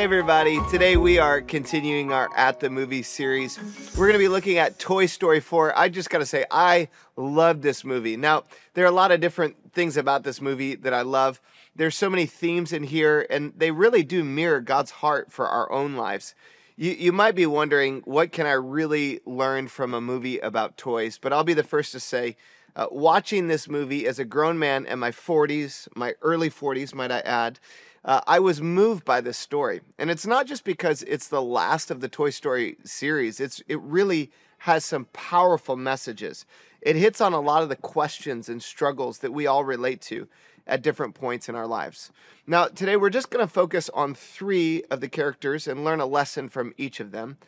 Hey everybody, today we are continuing our At the Movie series. We're going to be looking at Toy Story 4. I just got to say, I love this movie. Now, there are a lot of different things about this movie that I love. There's so many themes in here, and they really do mirror God's heart for our own lives. You, you might be wondering, what can I really learn from a movie about toys? But I'll be the first to say, uh, watching this movie as a grown man in my 40s, my early 40s, might I add, uh, I was moved by this story. And it's not just because it's the last of the Toy Story series, it's, it really has some powerful messages. It hits on a lot of the questions and struggles that we all relate to at different points in our lives. Now, today we're just going to focus on three of the characters and learn a lesson from each of them.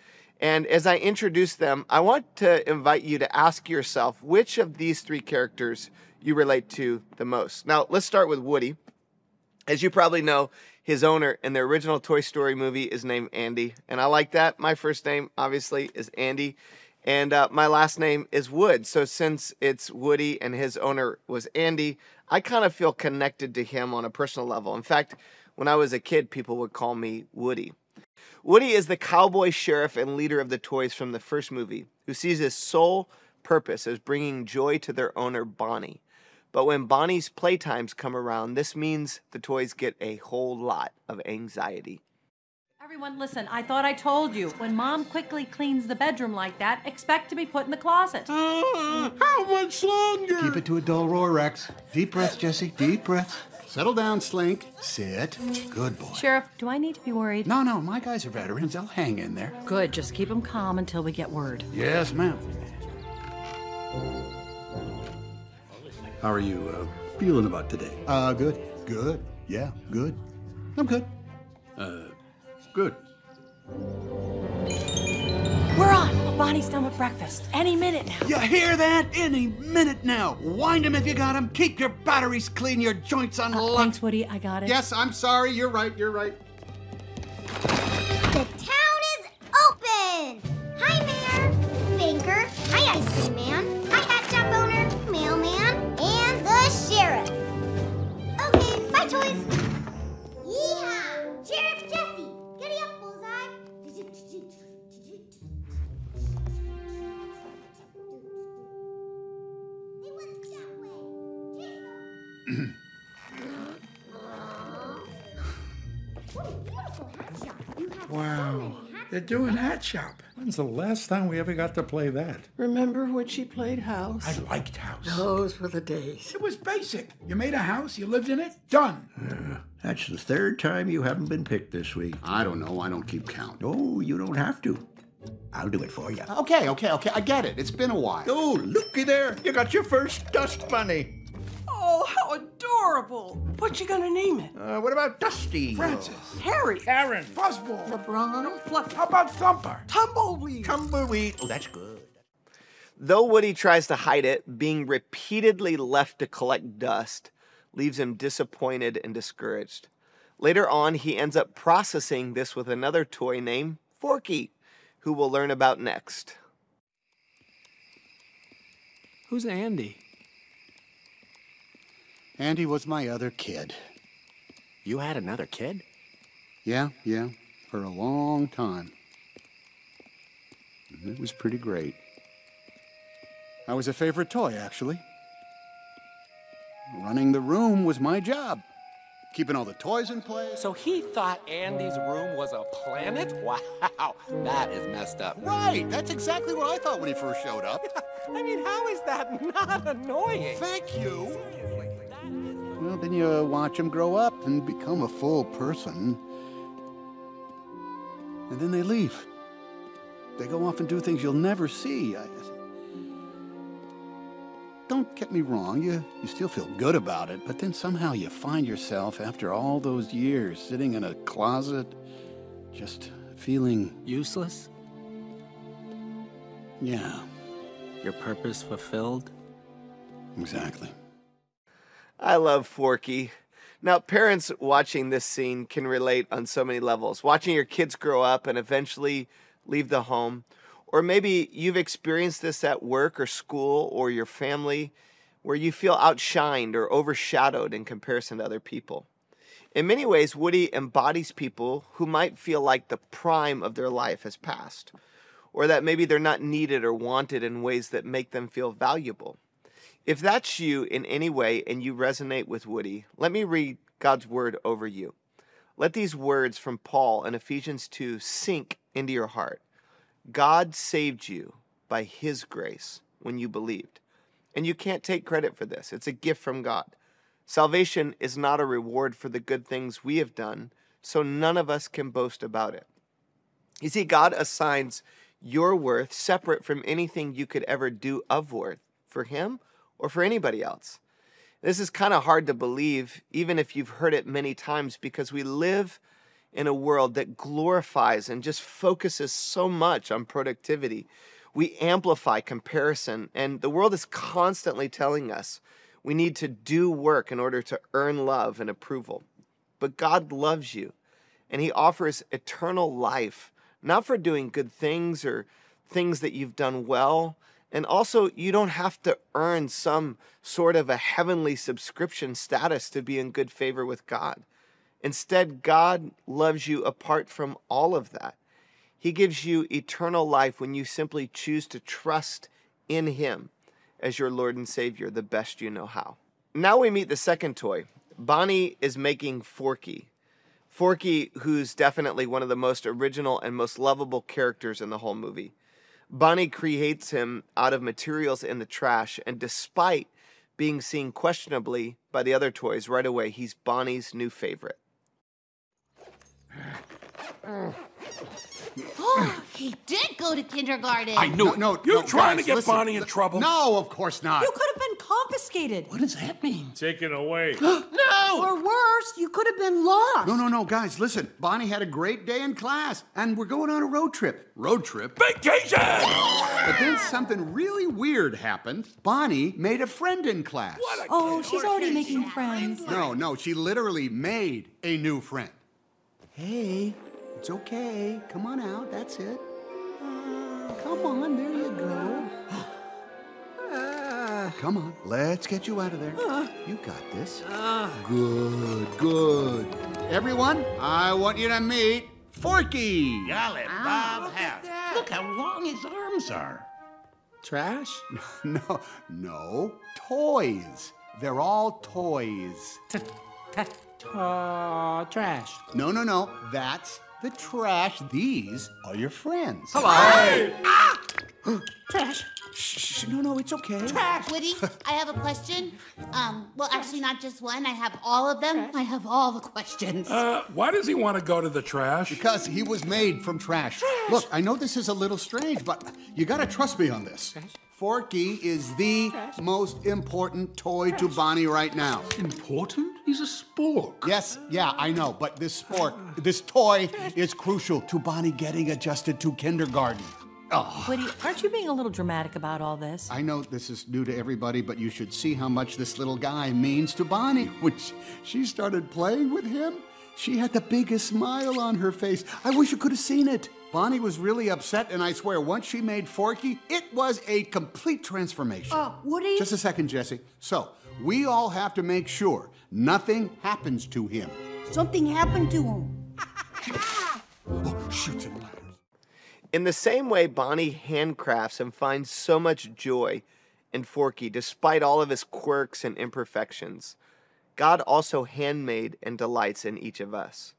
And as I introduce them, I want to invite you to ask yourself which of these three characters you relate to the most. Now, let's start with Woody. As you probably know, his owner in the original Toy Story movie is named Andy, and I like that. My first name, obviously, is Andy, and uh, my last name is Wood. So since it's Woody and his owner was Andy, I kind of feel connected to him on a personal level. In fact, when I was a kid, people would call me Woody. Woody is the cowboy sheriff and leader of the toys from the first movie, who sees his sole purpose as bringing joy to their owner, Bonnie. But when Bonnie's playtimes come around, this means the toys get a whole lot of anxiety. Everyone, listen, I thought I told you. When mom quickly cleans the bedroom like that, expect to be put in the closet. Uh, how much longer? Keep it to a dull roar, Rex. Deep breaths, Jesse. Deep breaths. Settle down, Slink. Sit. Good boy. Sheriff, do I need to be worried? No, no, my guys are veterans. They'll hang in there. Good, just keep them calm until we get word. Yes, ma'am. How are you uh, feeling about today? Uh, good. Good. Yeah, good. I'm good. Uh, good. We're on. Bonnie's done with breakfast. Any minute now. You hear that? Any minute now. Wind 'em if you got 'em. Keep your batteries clean, your joints Uh, unlocked. thanks, Woody. I got it. Yes, I'm sorry. You're right. You're right. The town is open! Hi, Mayor! Banker! Hi, Ice Cream Man! They're doing Hat Shop. When's the last time we ever got to play that? Remember when she played house? I liked House. Those were the days. It was basic. You made a house, you lived in it, done. That's the third time you haven't been picked this week. I don't know. I don't keep count. Oh, you don't have to. I'll do it for you. Okay, okay, okay. I get it. It's been a while. Oh, looky there. You got your first dust bunny. Oh, how adorable! What you gonna name it? Uh, what about Dusty? Francis, Harry, Karen, Fuzzball, LeBron, Fluffy, how about Thumper? Tumbleweed. Tumbleweed. Oh, that's good. Though Woody tries to hide it, being repeatedly left to collect dust leaves him disappointed and discouraged. Later on, he ends up processing this with another toy named Forky, who we'll learn about next. Who's Andy? Andy was my other kid. You had another kid? Yeah, yeah, for a long time. And It was pretty great. I was a favorite toy, actually. Running the room was my job. Keeping all the toys in place. So he thought Andy's room was a planet? Wow, that is messed up. Right, that's exactly what I thought when he first showed up. I mean, how is that not annoying? Thank you. Then you watch them grow up and become a full person. And then they leave. They go off and do things you'll never see. I, don't get me wrong, you, you still feel good about it, but then somehow you find yourself, after all those years, sitting in a closet, just feeling, Useless? yeah, Your purpose fulfilled? exactly. I love Forky. Now, parents watching this scene can relate on so many levels. Watching your kids grow up and eventually leave the home, or maybe you've experienced this at work or school or your family where you feel outshined or overshadowed in comparison to other people. In many ways, Woody embodies people who might feel like the prime of their life has passed, or that maybe they're not needed or wanted in ways that make them feel valuable. If that's you in any way and you resonate with Woody, let me read God's word over you. Let these words from Paul in Ephesians 2 sink into your heart. God saved you by his grace when you believed. And you can't take credit for this, it's a gift from God. Salvation is not a reward for the good things we have done, so none of us can boast about it. You see, God assigns your worth separate from anything you could ever do of worth for Him or for anybody else. This is kind of hard to believe, even if you've heard it many times, because we live in a world that glorifies and just focuses so much on productivity. We amplify comparison, and the world is constantly telling us we need to do work in order to earn love and approval. But God loves you, and He offers eternal life, not for doing good things or things that you've done well, and also, you don't have to earn some sort of a heavenly subscription status to be in good favor with God. Instead, God loves you apart from all of that. He gives you eternal life when you simply choose to trust in Him as your Lord and Savior the best you know how. Now we meet the second toy. Bonnie is making Forky. Forky, who's definitely one of the most original and most lovable characters in the whole movie. Bonnie creates him out of materials in the trash, and despite being seen questionably by the other toys right away, he's Bonnie's new favorite. Mm. Oh, he did go to kindergarten. I knew No, it. no, You're no, trying guys, to get listen. Bonnie in trouble. No, of course not. You could have been confiscated. What does that mean? Taken away. No. Or worse, you could have been lost. No, no, no, guys, listen. Bonnie had a great day in class, and we're going on a road trip. Road trip? Vacation! But then something really weird happened. Bonnie made a friend in class. What Oh, she's already making friends. No, no, she literally made a new friend. Hey, it's okay. Come on out. That's it. Come on, there you go. Come on, let's get you out of there. You got this. Good, good. Everyone, I want you to meet Forky. Golly, Bob House. Look how long his arms are. Trash? No, no, toys. They're all toys. Uh, trash. No, no, no. That's the trash. These are your friends. Hello! Trash. Shh, shh, no, no, it's okay. Trash. Woody, I have a question. Um, well, actually, not just one. I have all of them. I have all the questions. Uh, why does he want to go to the trash? Because he was made from trash. trash. Look, I know this is a little strange, but you gotta trust me on this. Forky is the most important toy to Bonnie right now. Important? He's a spork. Yes, yeah, I know, but this spork, this toy is crucial to Bonnie getting adjusted to kindergarten. Oh, Woody, aren't you being a little dramatic about all this? I know this is new to everybody, but you should see how much this little guy means to Bonnie. When she started playing with him, she had the biggest smile on her face. I wish you could have seen it. Bonnie was really upset, and I swear, once she made Forky, it was a complete transformation. Uh, Woody? Just a second, Jesse. So, we all have to make sure nothing happens to him. Something happened to him. Oh, shoots and ladders. In the same way, Bonnie handcrafts and finds so much joy in Forky despite all of his quirks and imperfections. God also handmade and delights in each of us.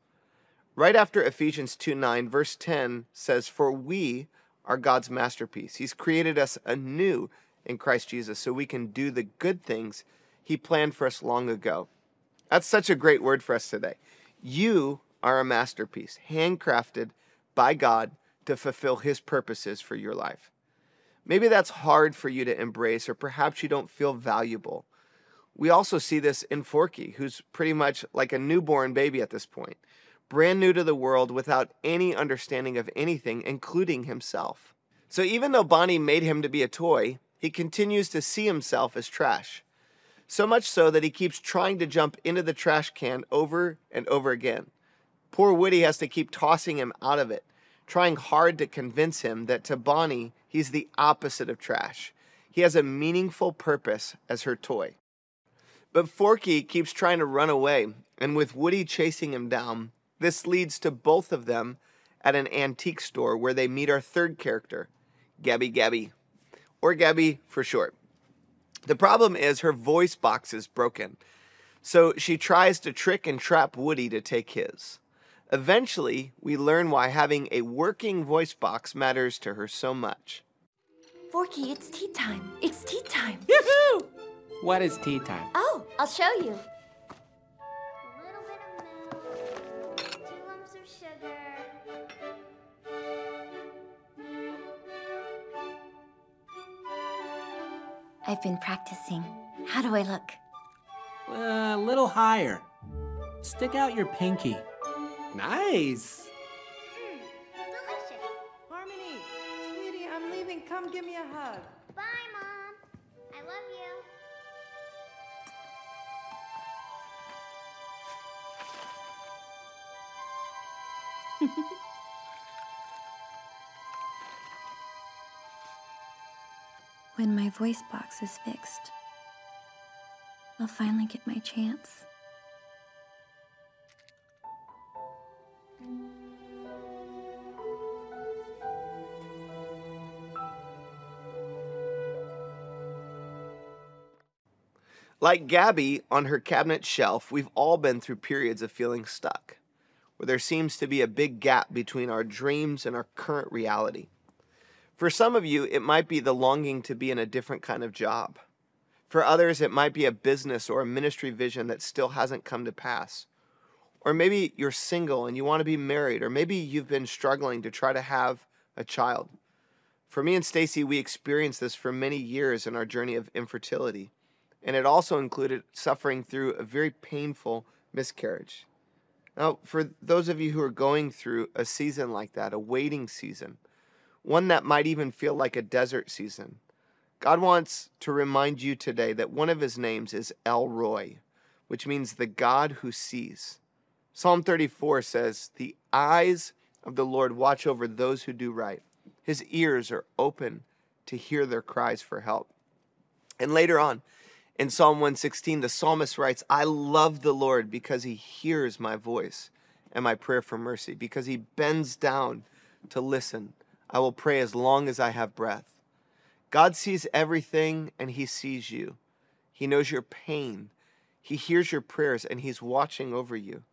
Right after Ephesians 2 9, verse 10 says, For we are God's masterpiece. He's created us anew in Christ Jesus so we can do the good things He planned for us long ago. That's such a great word for us today. You are a masterpiece, handcrafted by God to fulfill His purposes for your life. Maybe that's hard for you to embrace, or perhaps you don't feel valuable. We also see this in Forky, who's pretty much like a newborn baby at this point, brand new to the world without any understanding of anything, including himself. So even though Bonnie made him to be a toy, he continues to see himself as trash. So much so that he keeps trying to jump into the trash can over and over again. Poor Woody has to keep tossing him out of it, trying hard to convince him that to Bonnie, he's the opposite of trash. He has a meaningful purpose as her toy. But Forky keeps trying to run away, and with Woody chasing him down, this leads to both of them at an antique store where they meet our third character, Gabby Gabby, or Gabby for short. The problem is her voice box is broken, so she tries to trick and trap Woody to take his. Eventually, we learn why having a working voice box matters to her so much. Forky, it's tea time. It's tea time. Yoo-hoo! What is tea time? Oh, I'll show you. I've been practicing. How do I look? Uh, a little higher. Stick out your pinky. Nice. When my voice box is fixed, I'll finally get my chance. Like Gabby on her cabinet shelf, we've all been through periods of feeling stuck, where there seems to be a big gap between our dreams and our current reality. For some of you, it might be the longing to be in a different kind of job. For others, it might be a business or a ministry vision that still hasn't come to pass. Or maybe you're single and you want to be married, or maybe you've been struggling to try to have a child. For me and Stacie, we experienced this for many years in our journey of infertility, and it also included suffering through a very painful miscarriage. Now, for those of you who are going through a season like that, a waiting season, one that might even feel like a desert season, God wants to remind you today that one of his names is El Roi, which means the God who sees. Psalm 34 says, The eyes of the Lord watch over those who do right. His ears are open to hear their cries for help. And later on, in Psalm 116, the psalmist writes, I love the Lord because he hears my voice and my prayer for mercy, because he bends down to listen. I will pray as long as I have breath. God sees everything and he sees you. He knows your pain. He hears your prayers and he's watching over you.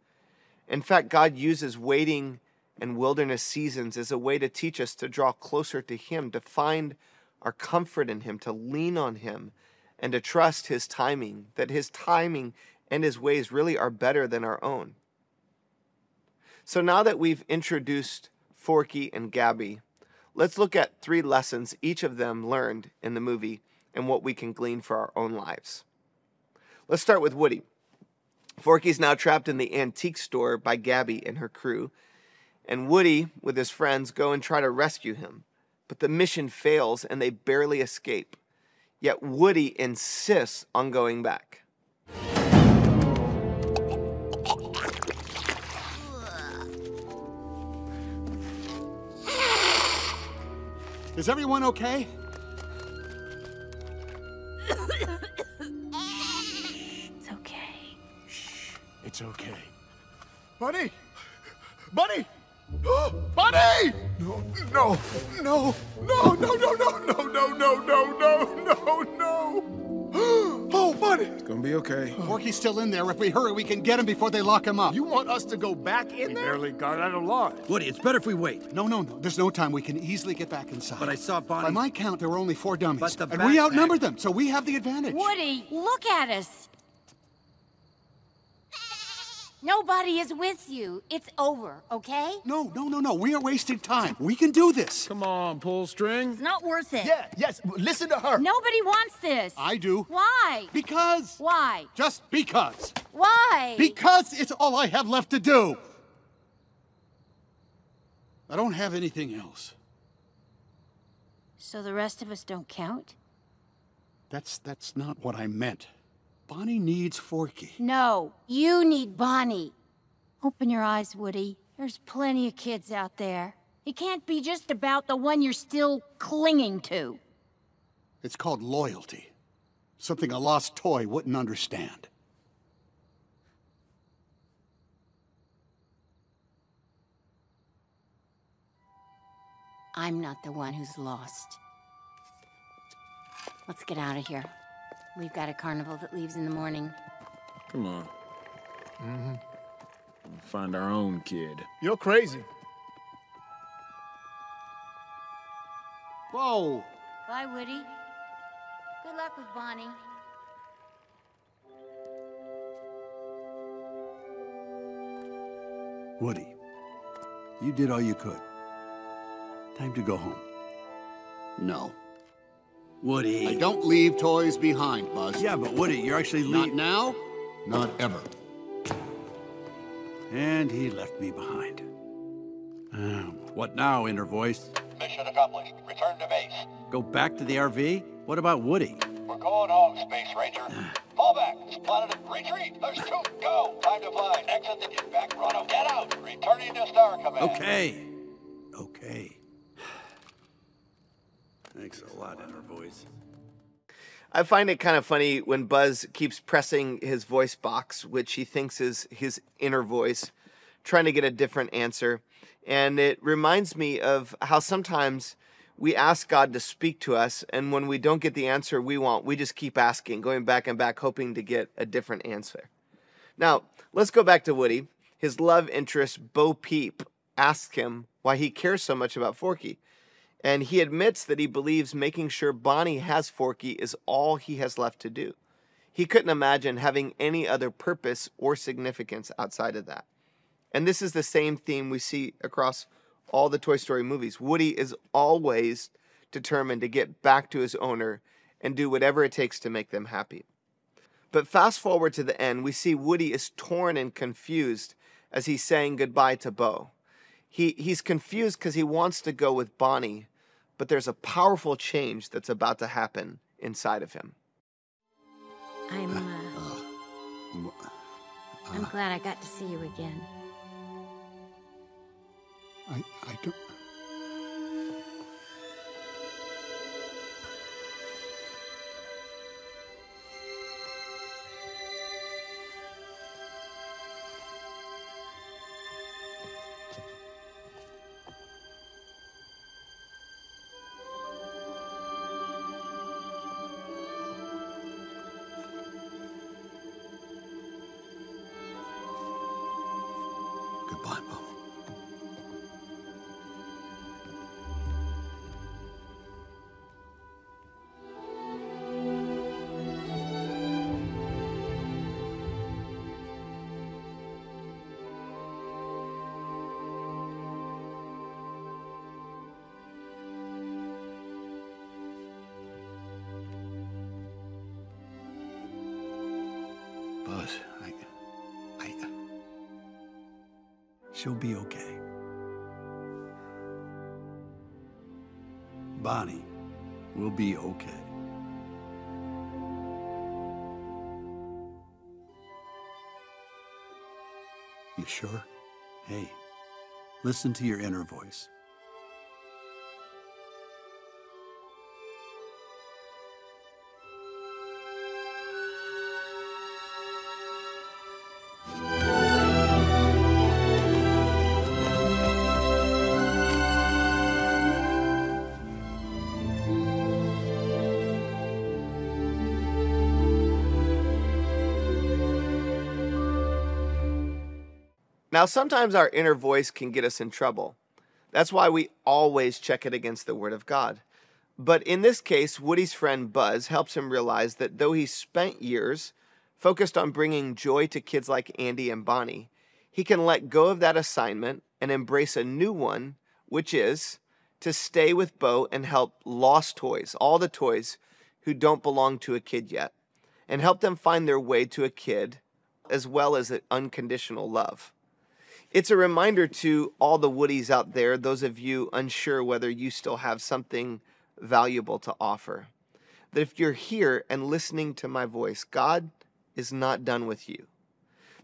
In fact, God uses waiting and wilderness seasons as a way to teach us to draw closer to him, to find our comfort in him, to lean on him, and to trust his timing, that his timing and his ways really are better than our own. So now that we've introduced Forky and Gabby, let's look at three lessons each of them learned in the movie and what we can glean for our own lives. Let's start with Woody. Forky's now trapped in the antique store by Gabby and her crew, and Woody, with his friends, go and try to rescue him. But the mission fails and they barely escape. Yet Woody insists on going back. Is everyone okay? It's okay. It's okay. Bunny! Bunny! Bunny! No, no, no, no, no, no, no, no, no, no, no, no, no, no! Oh, buddy! It's gonna be okay. Forky's still in there. If we hurry, we can get him before they lock him up. You want us to go back in there? Barely got out alive. Woody, it's better if we wait. No, no, no. There's no time. We can easily get back inside. But I saw Bonnie. By my count, there were only four dummies. But the and we outnumbered them, so we have the advantage. Woody, look at us. Nobody is with you. It's over, okay? No, no, no, no. We are wasting time. We can do this. Come on, pull string. It's not worth it. Yeah, yes. Listen to her. Nobody wants this. I do. Why? Because. Why? Just because. Why? Because it's all I have left to do. I don't have anything else. So the rest of us don't count? That's that's not what I meant. Bonnie needs Forky. No, you need Bonnie. Open your eyes, Woody. There's plenty of kids out there. It can't be just about the one you're still clinging to. It's called loyalty. Something a lost toy wouldn't understand. I'm not the one who's lost. Let's get out of here. We've got a carnival that leaves in the morning. Come on. Mm-hmm. Find our own kid. You're crazy. Whoa! Bye, Woody. Good luck with Bonnie. Woody, you did all you could. Time to go home. No. Woody. I don't leave toys behind, Buzz. Yeah, but Woody, you're actually Not now, not ever. And he left me behind. Um, what now, Inner Voice? Mission accomplished. Return to base. Go back to the RV? What about Woody? We're going home, Space Ranger. Fall back. Spotted it. Retreat. There's two. Go. Time to fly. Exit the get back. Chrono. Get out. Returning to Star Command. Okay. Okay. Thanks a lot, Inner Voice. I find it kind of funny when Buzz keeps pressing his voice box, which he thinks is his inner voice, trying to get a different answer. And it reminds me of how sometimes we ask God to speak to us, and when we don't get the answer we want, we just keep asking, going back and back, hoping to get a different answer. Now, let's go back to Woody. His love interest, Bo Peep, asks him why he cares so much about Forky. And he admits that he believes making sure Bonnie has Forky is all he has left to do. He couldn't imagine having any other purpose or significance outside of that. And this is the same theme we see across all the Toy Story movies. Woody is always determined to get back to his owner and do whatever it takes to make them happy. But fast forward to the end, we see Woody is torn and confused as he's saying goodbye to Bo. He, he's confused because he wants to go with Bonnie, but there's a powerful change that's about to happen inside of him. I'm, uh, I'm uh, uh, uh. glad I got to see you again. I, I don't. She'll be okay. Bonnie will be okay. You sure? Hey, listen to your inner voice. Now, sometimes our inner voice can get us in trouble. That's why we always check it against the Word of God. But in this case, Woody's friend Buzz helps him realize that though he spent years focused on bringing joy to kids like Andy and Bonnie, he can let go of that assignment and embrace a new one, which is to stay with Bo and help lost toys, all the toys who don't belong to a kid yet, and help them find their way to a kid as well as unconditional love. It's a reminder to all the Woodies out there, those of you unsure whether you still have something valuable to offer, that if you're here and listening to my voice, God is not done with you.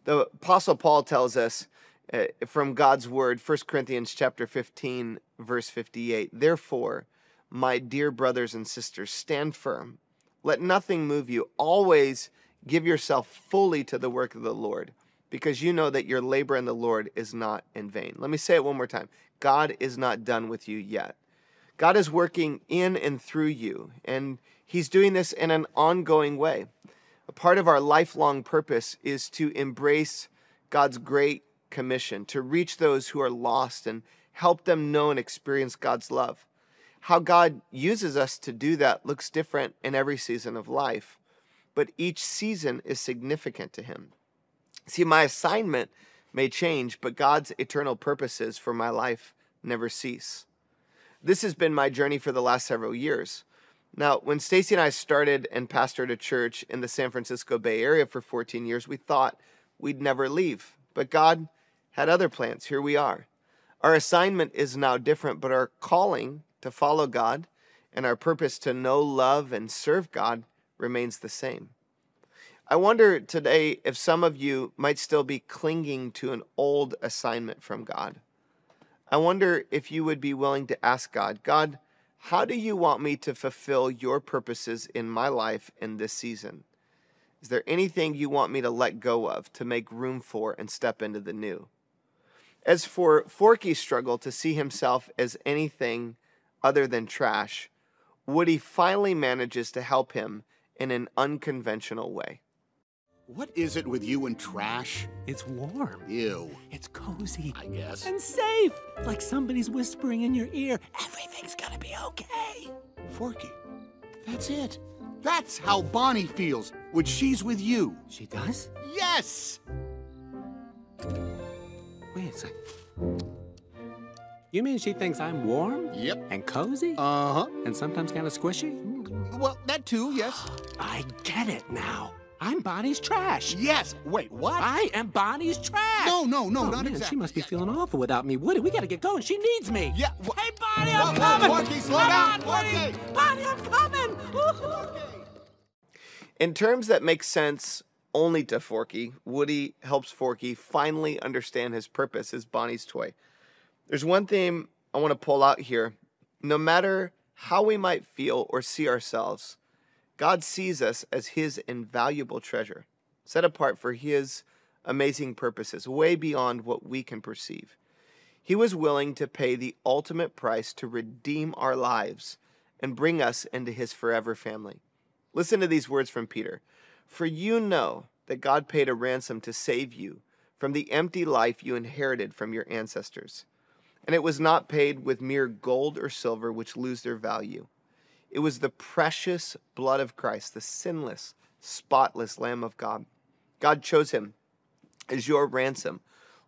The apostle Paul tells us uh, from God's word, 1 Corinthians chapter 15 verse 58, therefore, my dear brothers and sisters, stand firm. Let nothing move you. Always give yourself fully to the work of the Lord, because you know that your labor in the Lord is not in vain. Let me say it one more time. God is not done with you yet. God is working in and through you, and He's doing this in an ongoing way. A part of our lifelong purpose is to embrace God's great commission, to reach those who are lost and help them know and experience God's love. How God uses us to do that looks different in every season of life, but each season is significant to Him. See, my assignment may change, but God's eternal purposes for my life never cease. This has been my journey for the last several years. Now, when Stacie and I started and pastored a church in the San Francisco Bay Area for 14 years, we thought we'd never leave. But God had other plans. Here we are. Our assignment is now different, but our calling to follow God and our purpose to know, love, and serve God remains the same. I wonder today if some of you might still be clinging to an old assignment from God. I wonder if you would be willing to ask God, God, how do you want me to fulfill your purposes in my life in this season? Is there anything you want me to let go of to make room for and step into the new? As for Forky's struggle to see himself as anything other than trash, Woody finally manages to help him in an unconventional way. What is it with you and trash? It's warm. Ew. It's cozy. I guess. And safe. Like somebody's whispering in your ear, everything's gonna be okay. Forky, that's it. That's how Bonnie feels when she's with you. She does? Yes! Wait a sec. You mean she thinks I'm warm? Yep. And cozy? Uh huh. And sometimes kind of squishy? Well, that too, yes. I get it now. I'm Bonnie's trash. Yes. Wait, what? I am Bonnie's trash. No, no, no, oh, not man, exactly. She must be feeling awful without me. Woody, we gotta get going. She needs me. Yeah. Hey, Bonnie, I'm Whoa, coming. Forky, slow Come down. on, Forky. Woody. Bonnie, I'm coming. In terms that make sense only to Forky, Woody helps Forky finally understand his purpose as Bonnie's toy. There's one thing I want to pull out here. No matter how we might feel or see ourselves, God sees us as his invaluable treasure, set apart for his amazing purposes, way beyond what we can perceive. He was willing to pay the ultimate price to redeem our lives and bring us into his forever family. Listen to these words from Peter. For you know that God paid a ransom to save you from the empty life you inherited from your ancestors. And it was not paid with mere gold or silver, which lose their value. It was the precious blood of Christ, the sinless, spotless Lamb of God. God chose him as your ransom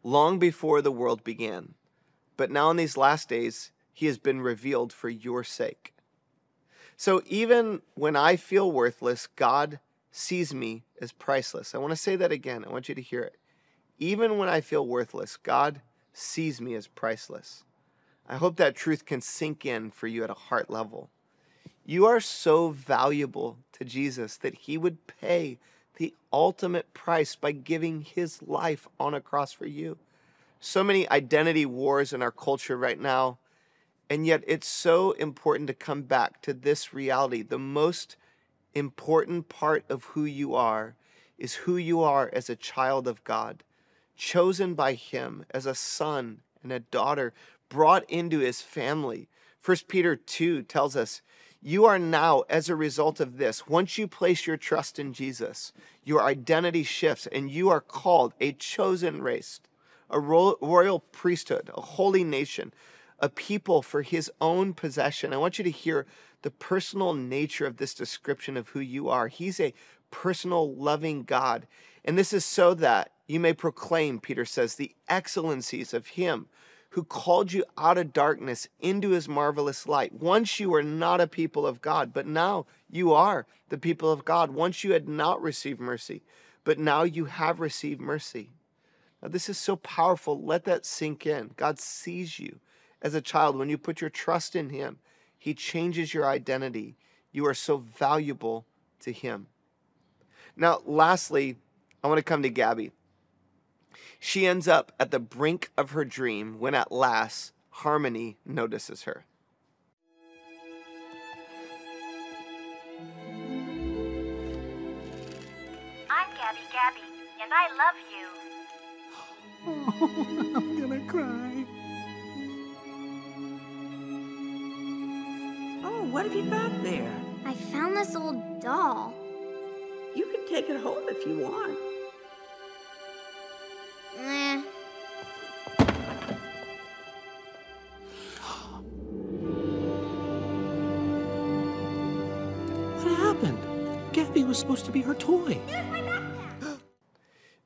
long before the world began. But now in these last days, he has been revealed for your sake. So even when I feel worthless, God sees me as priceless. I want to say that again. I want you to hear it. Even when I feel worthless, God sees me as priceless. I hope that truth can sink in for you at a heart level. You are so valuable to Jesus that he would pay the ultimate price by giving his life on a cross for you. So many identity wars in our culture right now, and yet it's so important to come back to this reality. The most important part of who you are is who you are as a child of God, chosen by him as a son and a daughter, brought into his family. 1 Peter 2 tells us, you are now, as a result of this, once you place your trust in Jesus, your identity shifts and you are called a chosen race, a royal priesthood, a holy nation, a people for his own possession. I want you to hear the personal nature of this description of who you are. He's a personal, loving God. And this is so that you may proclaim, Peter says, the excellencies of him who called you out of darkness into his marvelous light. Once you were not a people of God, but now you are the people of God. Once you had not received mercy, but now you have received mercy. Now, this is so powerful. Let that sink in. God sees you as a child. When you put your trust in him, he changes your identity. You are so valuable to him. Now, lastly, I want to come to Gabby. She ends up at the brink of her dream when at last Harmony notices her. I'm Gabby Gabby, and I love you. Oh, I'm gonna cry. Oh, what have you got there? I found this old doll. You can take it home if you want. Was supposed to be her toy.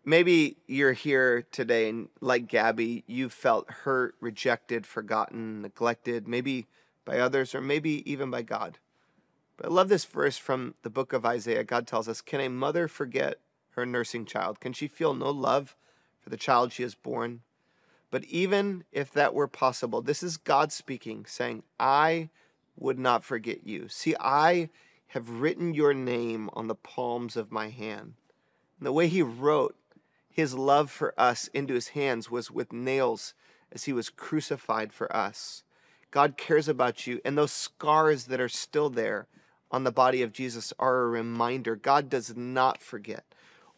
Maybe you're here today and, like Gabby, you felt hurt, rejected, forgotten, neglected, maybe by others or maybe even by God. But I love this verse from the book of Isaiah. God tells us Can a mother forget her nursing child? Can she feel no love for the child she has borne? But even if that were possible, this is God speaking, saying, I would not forget you. See, I have written your name on the palms of my hand. And the way he wrote his love for us into his hands was with nails as he was crucified for us. God cares about you, and those scars that are still there on the body of Jesus are a reminder. God does not forget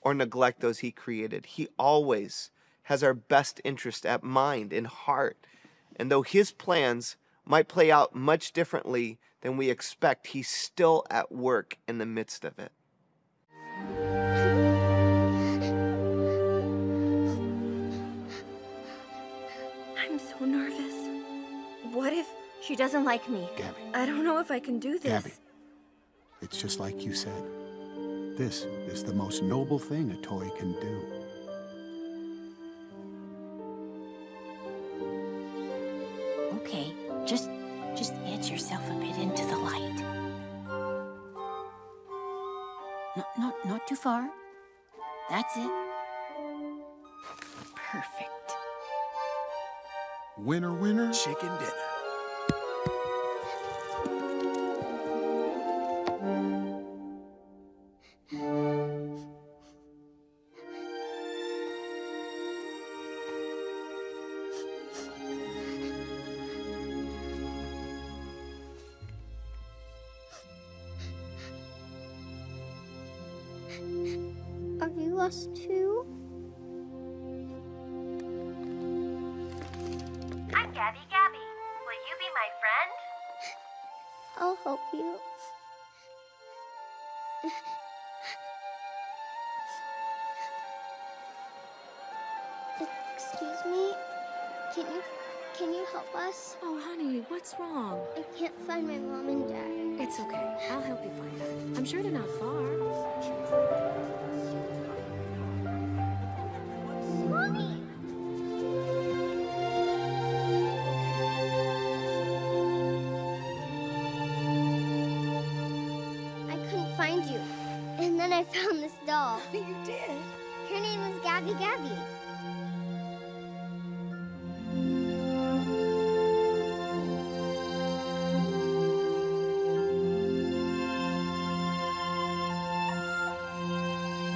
or neglect those he created. He always has our best interest at mind and heart. And though his plans might play out much differently than we expect, he's still at work in the midst of it. I'm so nervous. What if she doesn't like me? Gabby. I don't know if I can do this. Gabby, it's just like you said. This is the most noble thing a toy can do. Okay, Not not not too far. That's it. Perfect. Winner, winner. Chicken dinner. And then I found this doll. You did? Her name was Gabby Gabby.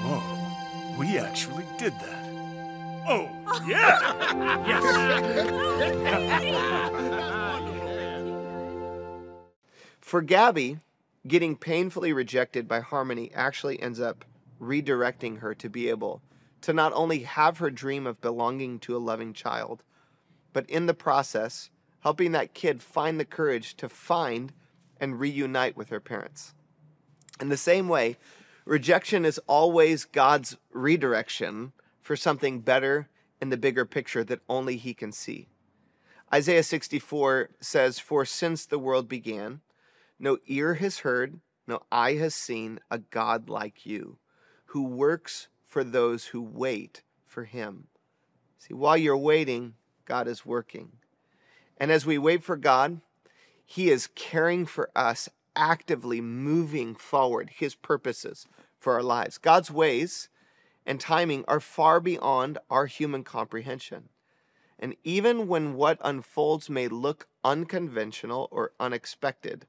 Oh, we actually did that. Oh, yeah! For Gabby, getting painfully rejected by Harmony actually ends up redirecting her to be able to not only have her dream of belonging to a loving child, but in the process, helping that kid find the courage to find and reunite with her parents. In the same way, rejection is always God's redirection for something better in the bigger picture that only He can see. Isaiah 64 says, For since the world began, no ear has heard, no eye has seen a God like you, who works for those who wait for Him. See, while you're waiting, God is working. And as we wait for God, He is caring for us, actively moving forward His purposes for our lives. God's ways and timing are far beyond our human comprehension. And even when what unfolds may look unconventional or unexpected,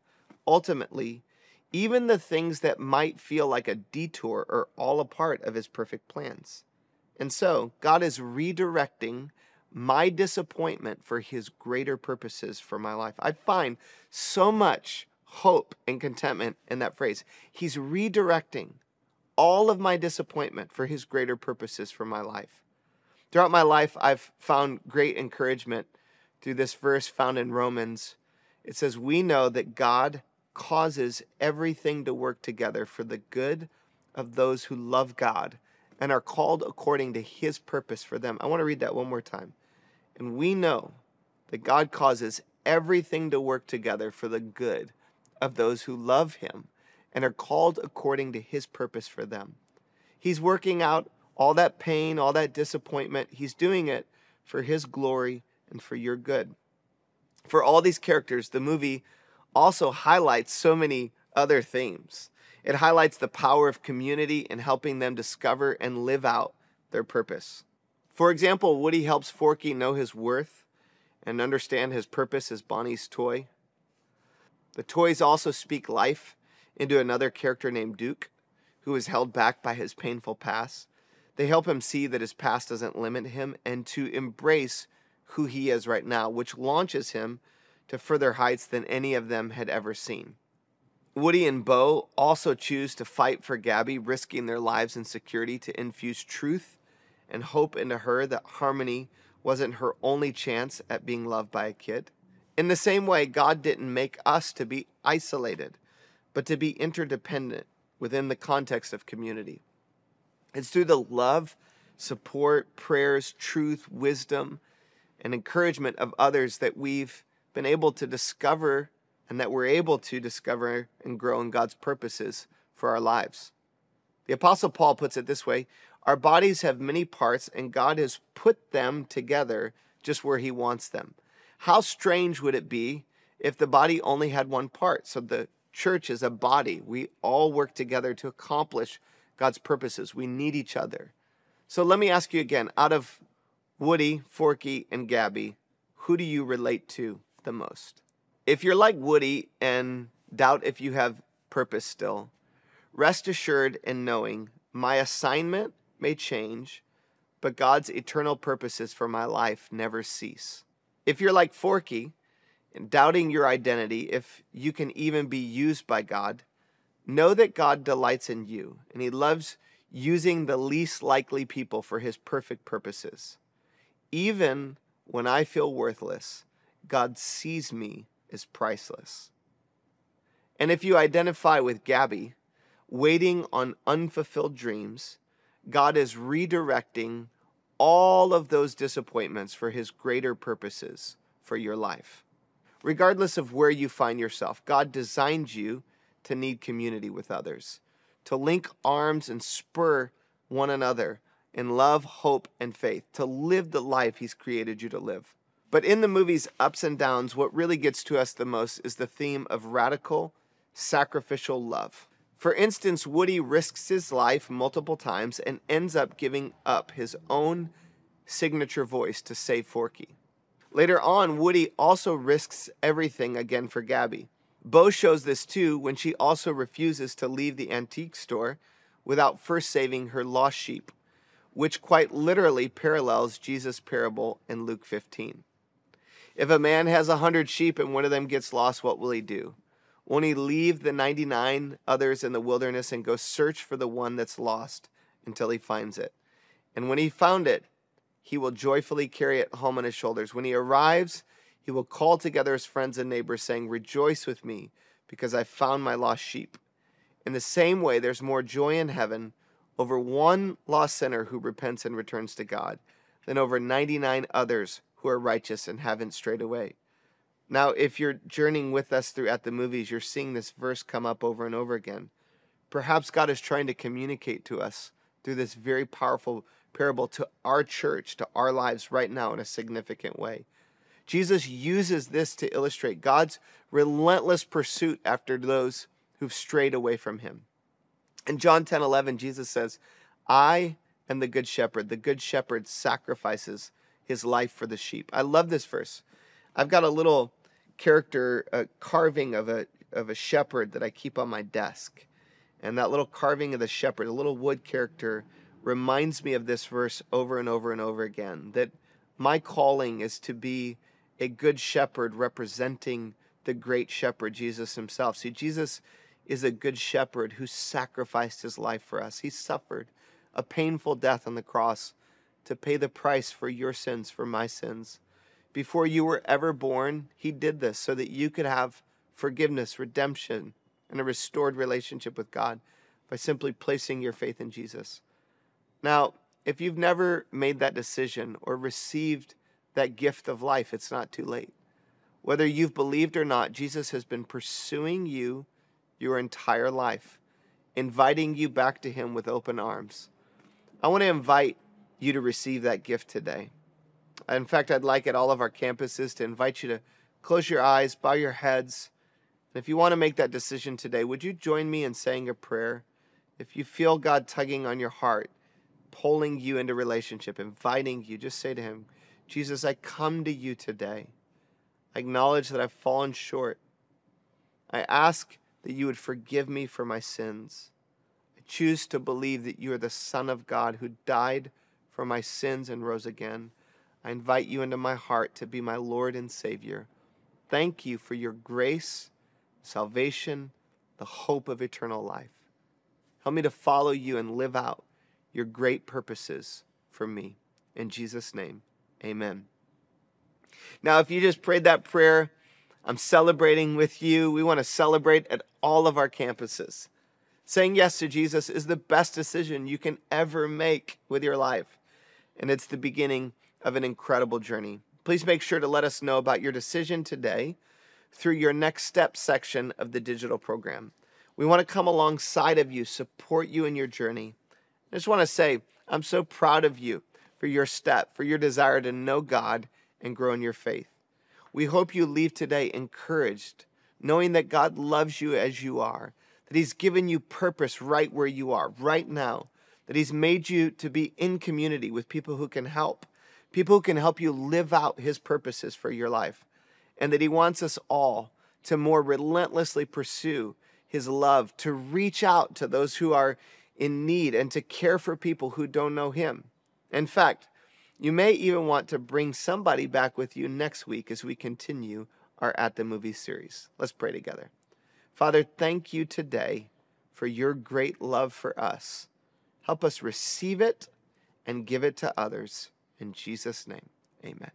ultimately, Even the things that might feel like a detour are all a part of his perfect plans. And so, God is redirecting my disappointment for his greater purposes for my life. I find so much hope and contentment in that phrase. He's redirecting all of my disappointment for his greater purposes for my life. Throughout my life, I've found great encouragement through this verse found in Romans. It says, We know that God causes everything to work together for the good of those who love God and are called according to his purpose for them. I want to read that one more time. And we know that God causes everything to work together for the good of those who love him and are called according to his purpose for them. He's working out all that pain, all that disappointment. He's doing it for his glory and for your good. For all these characters, the movie also highlights so many other themes. It highlights the power of community in helping them discover and live out their purpose. For example, Woody helps Forky know his worth and understand his purpose as Bonnie's toy. The toys also speak life into another character named Duke, who is held back by his painful past. They help him see that his past doesn't limit him and to embrace who he is right now, which launches him to further heights than any of them had ever seen. Woody and Bo also choose to fight for Gabby, risking their lives and security to infuse truth and hope into her that harmony wasn't her only chance at being loved by a kid. In the same way, God didn't make us to be isolated, but to be interdependent within the context of community. It's through the love, support, prayers, truth, wisdom, and encouragement of others that we've been able to discover and that we're able to discover and grow in God's purposes for our lives. The Apostle Paul puts it this way Our bodies have many parts, and God has put them together just where He wants them. How strange would it be if the body only had one part? So the church is a body. We all work together to accomplish God's purposes. We need each other. So let me ask you again out of Woody, Forky, and Gabby, who do you relate to the most? If you're like Woody and doubt if you have purpose still, rest assured in knowing my assignment may change, but God's eternal purposes for my life never cease. If you're like Forky and doubting your identity, if you can even be used by God, know that God delights in you and He loves using the least likely people for His perfect purposes. Even when I feel worthless, God sees me as priceless. And if you identify with Gabby, waiting on unfulfilled dreams, God is redirecting all of those disappointments for his greater purposes for your life. Regardless of where you find yourself, God designed you to need community with others, to link arms and spur one another in love, hope, and faith, to live the life he's created you to live. But in the movie's ups and downs, what really gets to us the most is the theme of radical, sacrificial love. For instance, Woody risks his life multiple times and ends up giving up his own signature voice to save Forky. Later on, Woody also risks everything again for Gabby. Bo shows this too when she also refuses to leave the antique store without first saving her lost sheep, which quite literally parallels Jesus' parable in Luke 15. If a man has a hundred sheep and one of them gets lost, what will he do? Won't he leave the 99 others in the wilderness and go search for the one that's lost until he finds it? And when he found it, he will joyfully carry it home on his shoulders. When he arrives, he will call together his friends and neighbors, saying, Rejoice with me, because I found my lost sheep. In the same way, there's more joy in heaven over one lost sinner who repents and returns to God than over 99 others are righteous and haven't strayed away. Now, if you're journeying with us through at the movies, you're seeing this verse come up over and over again. Perhaps God is trying to communicate to us through this very powerful parable to our church, to our lives right now in a significant way. Jesus uses this to illustrate God's relentless pursuit after those who've strayed away from him. In John 10 11, Jesus says, I am the good shepherd. The good shepherd sacrifices his life for the sheep. I love this verse. I've got a little character carving of a of a shepherd that I keep on my desk. And that little carving of the shepherd, a little wood character, reminds me of this verse over and over and over again that my calling is to be a good shepherd representing the great shepherd, Jesus himself. See, Jesus is a good shepherd who sacrificed his life for us. He suffered a painful death on the cross to pay the price for your sins, for my sins. Before you were ever born, he did this so that you could have forgiveness, redemption, and a restored relationship with God by simply placing your faith in Jesus. Now, if you've never made that decision or received that gift of life, it's not too late. Whether you've believed or not, Jesus has been pursuing you your entire life, inviting you back to Him with open arms. I want to invite you to receive that gift today. In fact, I'd like at all of our campuses to invite you to close your eyes, bow your heads. And if you want to make that decision today, would you join me in saying a prayer? If you feel God tugging on your heart, pulling you into relationship, inviting you, just say to Him, Jesus, I come to you today. I acknowledge that I've fallen short. I ask that you would forgive me for my sins. I choose to believe that you are the Son of God who died for my sins and rose again. I invite you into my heart to be my Lord and Savior. Thank you for your grace, salvation, the hope of eternal life. Help me to follow you and live out your great purposes for me. In Jesus' name, amen. Now, if you just prayed that prayer, I'm celebrating with you. We want to celebrate at all of our campuses. Saying yes to Jesus is the best decision you can ever make with your life, and it's the beginning of an incredible journey. Please make sure to let us know about your decision today through your next step section of the digital program. We want to come alongside of you, support you in your journey. I just want to say, I'm so proud of you for your step, for your desire to know God and grow in your faith. We hope you leave today encouraged, knowing that God loves you as you are, that He's given you purpose right where you are, right now, that He's made you to be in community with people who can help, people who can help you live out His purposes for your life, and that He wants us all to more relentlessly pursue His love, to reach out to those who are in need, and to care for people who don't know Him. In fact, you may even want to bring somebody back with you next week as we continue our At the Movie series. Let's pray together. Father, thank you today for your great love for us. Help us receive it and give it to others. In Jesus' name, amen.